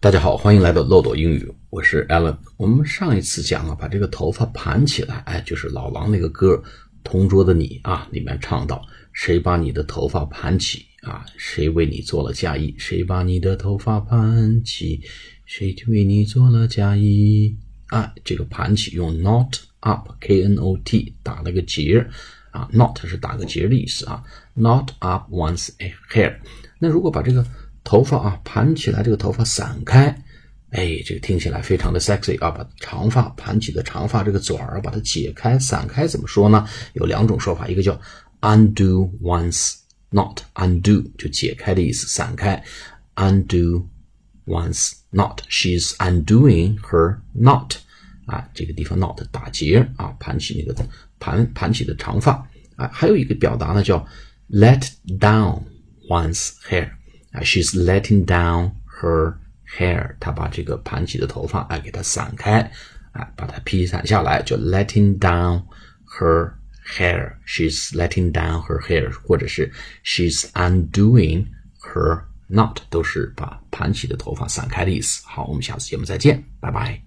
大家好，欢迎来到漏斗英语，我是 Alan。我们上一次讲了，把这个头发盘起来，哎，就是老狼那个歌《同桌的你》啊，里面唱到：谁把你的头发盘起啊？谁为你做了嫁衣？谁把你的头发盘起？谁为你做了嫁衣？啊，这个盘起用 not up，k n o t 打了个结啊，not 是打个结的意思啊，not up one's hair。那如果把这个头发啊盘起来，这个头发散开，哎，这个听起来非常的 sexy 啊！把长发盘起的长发这个卷儿把它解开、散开，怎么说呢？有两种说法，一个叫 undo one's knot，undo 就解开的意思，散开；undo one's knot，she's undoing her knot，啊，这个地方 knot 打结啊，盘起那个盘盘起的长发啊。还有一个表达呢，叫 let down one's hair。啊，she's letting down her hair，她把这个盘起的头发哎给它散开，啊，把它披散下来，叫 letting down her hair。she's letting down her hair，或者是 she's undoing her knot，都是把盘起的头发散开的意思。好，我们下次节目再见，拜拜。